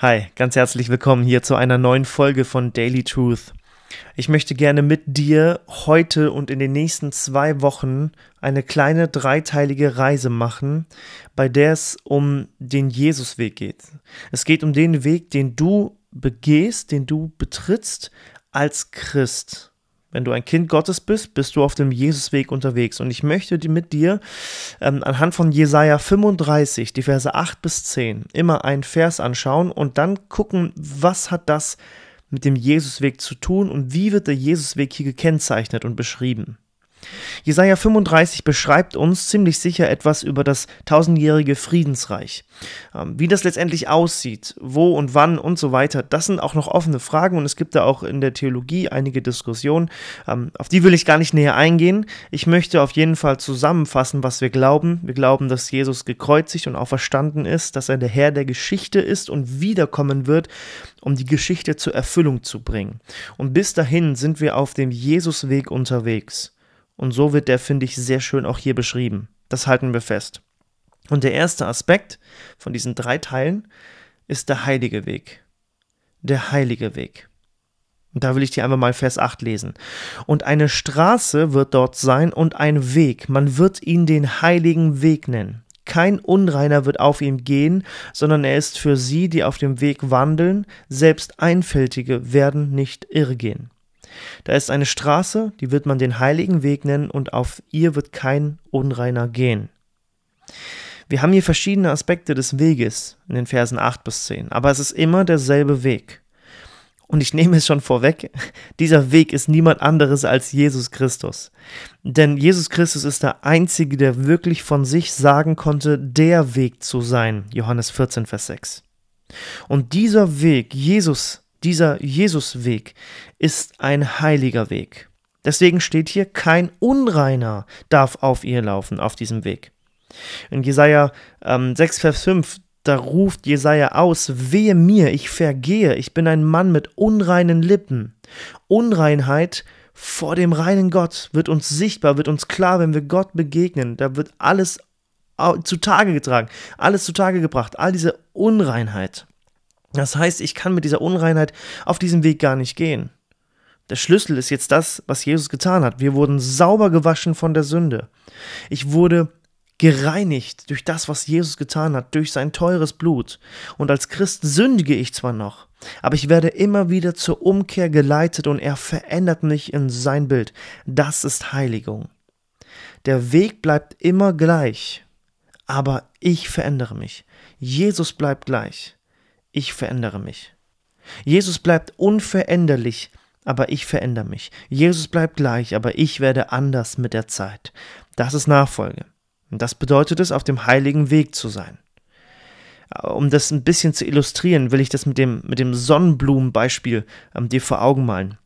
Hi, ganz herzlich willkommen hier zu einer neuen Folge von Daily Truth. Ich möchte gerne mit dir heute und in den nächsten zwei Wochen eine kleine dreiteilige Reise machen, bei der es um den Jesusweg geht. Es geht um den Weg, den du begehst, den du betrittst als Christ. Wenn du ein Kind Gottes bist, bist du auf dem Jesusweg unterwegs. Und ich möchte mit dir ähm, anhand von Jesaja 35, die Verse 8 bis 10, immer einen Vers anschauen und dann gucken, was hat das mit dem Jesusweg zu tun und wie wird der Jesusweg hier gekennzeichnet und beschrieben. Jesaja 35 beschreibt uns ziemlich sicher etwas über das tausendjährige Friedensreich. Ähm, wie das letztendlich aussieht, wo und wann und so weiter, das sind auch noch offene Fragen und es gibt da auch in der Theologie einige Diskussionen. Ähm, auf die will ich gar nicht näher eingehen. Ich möchte auf jeden Fall zusammenfassen, was wir glauben. Wir glauben, dass Jesus gekreuzigt und auferstanden ist, dass er der Herr der Geschichte ist und wiederkommen wird, um die Geschichte zur Erfüllung zu bringen. Und bis dahin sind wir auf dem Jesusweg unterwegs. Und so wird der, finde ich, sehr schön auch hier beschrieben. Das halten wir fest. Und der erste Aspekt von diesen drei Teilen ist der heilige Weg. Der heilige Weg. Und da will ich dir einfach mal Vers 8 lesen. Und eine Straße wird dort sein und ein Weg. Man wird ihn den heiligen Weg nennen. Kein Unreiner wird auf ihm gehen, sondern er ist für sie, die auf dem Weg wandeln. Selbst Einfältige werden irre irrgehen. Da ist eine Straße, die wird man den heiligen Weg nennen, und auf ihr wird kein Unreiner gehen. Wir haben hier verschiedene Aspekte des Weges in den Versen 8 bis 10, aber es ist immer derselbe Weg. Und ich nehme es schon vorweg, dieser Weg ist niemand anderes als Jesus Christus. Denn Jesus Christus ist der Einzige, der wirklich von sich sagen konnte, der Weg zu sein. Johannes 14, Vers 6. Und dieser Weg, Jesus dieser Jesusweg ist ein heiliger Weg. Deswegen steht hier, kein Unreiner darf auf ihr laufen, auf diesem Weg. In Jesaja ähm, 6, Vers 5, da ruft Jesaja aus: Wehe mir, ich vergehe, ich bin ein Mann mit unreinen Lippen. Unreinheit vor dem reinen Gott wird uns sichtbar, wird uns klar, wenn wir Gott begegnen. Da wird alles zutage getragen, alles zutage gebracht, all diese Unreinheit. Das heißt, ich kann mit dieser Unreinheit auf diesem Weg gar nicht gehen. Der Schlüssel ist jetzt das, was Jesus getan hat. Wir wurden sauber gewaschen von der Sünde. Ich wurde gereinigt durch das, was Jesus getan hat, durch sein teures Blut. Und als Christ sündige ich zwar noch, aber ich werde immer wieder zur Umkehr geleitet und er verändert mich in sein Bild. Das ist Heiligung. Der Weg bleibt immer gleich, aber ich verändere mich. Jesus bleibt gleich ich verändere mich. Jesus bleibt unveränderlich, aber ich verändere mich. Jesus bleibt gleich, aber ich werde anders mit der Zeit. Das ist Nachfolge. Und das bedeutet es, auf dem heiligen Weg zu sein. Um das ein bisschen zu illustrieren, will ich das mit dem, mit dem Sonnenblumenbeispiel ähm, dir vor Augen malen.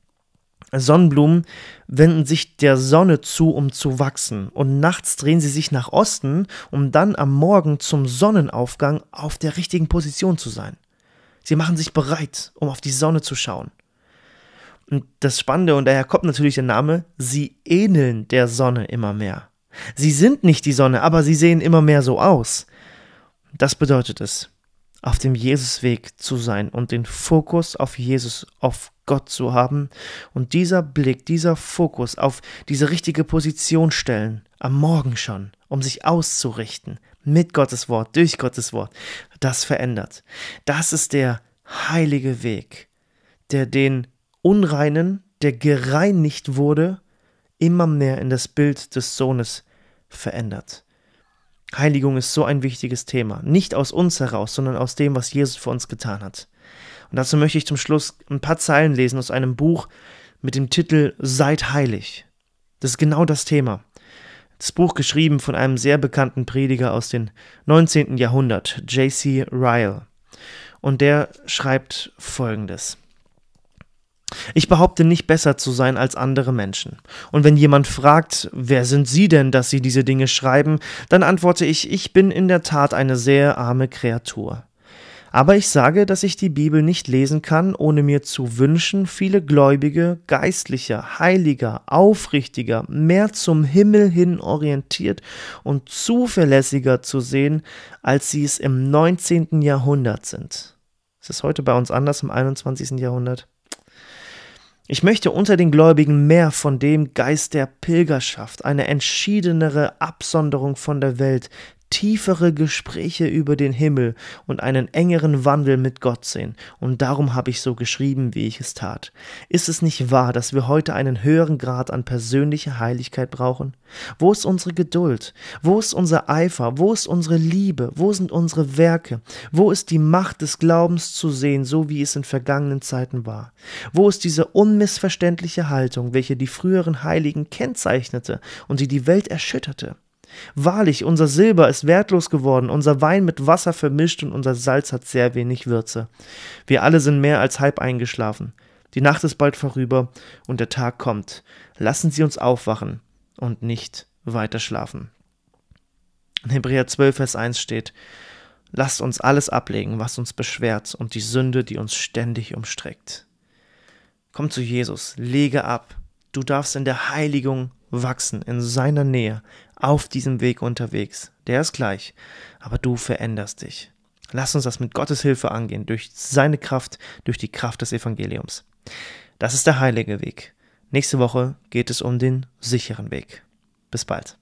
Sonnenblumen wenden sich der Sonne zu, um zu wachsen, und nachts drehen sie sich nach Osten, um dann am Morgen zum Sonnenaufgang auf der richtigen Position zu sein. Sie machen sich bereit, um auf die Sonne zu schauen. Und das Spannende, und daher kommt natürlich der Name, sie ähneln der Sonne immer mehr. Sie sind nicht die Sonne, aber sie sehen immer mehr so aus. Das bedeutet es, auf dem Jesusweg zu sein und den Fokus auf Jesus, auf Gott zu haben und dieser Blick, dieser Fokus auf diese richtige Position stellen, am Morgen schon, um sich auszurichten, mit Gottes Wort, durch Gottes Wort, das verändert. Das ist der heilige Weg, der den Unreinen, der gereinigt wurde, immer mehr in das Bild des Sohnes verändert. Heiligung ist so ein wichtiges Thema. Nicht aus uns heraus, sondern aus dem, was Jesus für uns getan hat. Und dazu möchte ich zum Schluss ein paar Zeilen lesen aus einem Buch mit dem Titel Seid heilig. Das ist genau das Thema. Das Buch geschrieben von einem sehr bekannten Prediger aus dem 19. Jahrhundert, J.C. Ryle. Und der schreibt folgendes. Ich behaupte nicht besser zu sein als andere Menschen. Und wenn jemand fragt, wer sind Sie denn, dass Sie diese Dinge schreiben, dann antworte ich, ich bin in der Tat eine sehr arme Kreatur. Aber ich sage, dass ich die Bibel nicht lesen kann, ohne mir zu wünschen, viele Gläubige, geistlicher, heiliger, aufrichtiger, mehr zum Himmel hin orientiert und zuverlässiger zu sehen, als sie es im 19. Jahrhundert sind. Ist es heute bei uns anders im 21. Jahrhundert? Ich möchte unter den Gläubigen mehr von dem Geist der Pilgerschaft, eine entschiedenere Absonderung von der Welt, tiefere Gespräche über den Himmel und einen engeren Wandel mit Gott sehen, und darum habe ich so geschrieben, wie ich es tat. Ist es nicht wahr, dass wir heute einen höheren Grad an persönlicher Heiligkeit brauchen? Wo ist unsere Geduld? Wo ist unser Eifer? Wo ist unsere Liebe? Wo sind unsere Werke? Wo ist die Macht des Glaubens zu sehen, so wie es in vergangenen Zeiten war? Wo ist diese unmissverständliche Haltung, welche die früheren Heiligen kennzeichnete und die die Welt erschütterte? Wahrlich, unser Silber ist wertlos geworden, unser Wein mit Wasser vermischt und unser Salz hat sehr wenig Würze. Wir alle sind mehr als halb eingeschlafen. Die Nacht ist bald vorüber und der Tag kommt. Lassen Sie uns aufwachen und nicht weiter schlafen. In Hebräer 12, Vers 1 steht, Lasst uns alles ablegen, was uns beschwert und die Sünde, die uns ständig umstreckt. Komm zu Jesus, lege ab. Du darfst in der Heiligung wachsen, in seiner Nähe auf diesem Weg unterwegs. Der ist gleich, aber du veränderst dich. Lass uns das mit Gottes Hilfe angehen, durch seine Kraft, durch die Kraft des Evangeliums. Das ist der heilige Weg. Nächste Woche geht es um den sicheren Weg. Bis bald.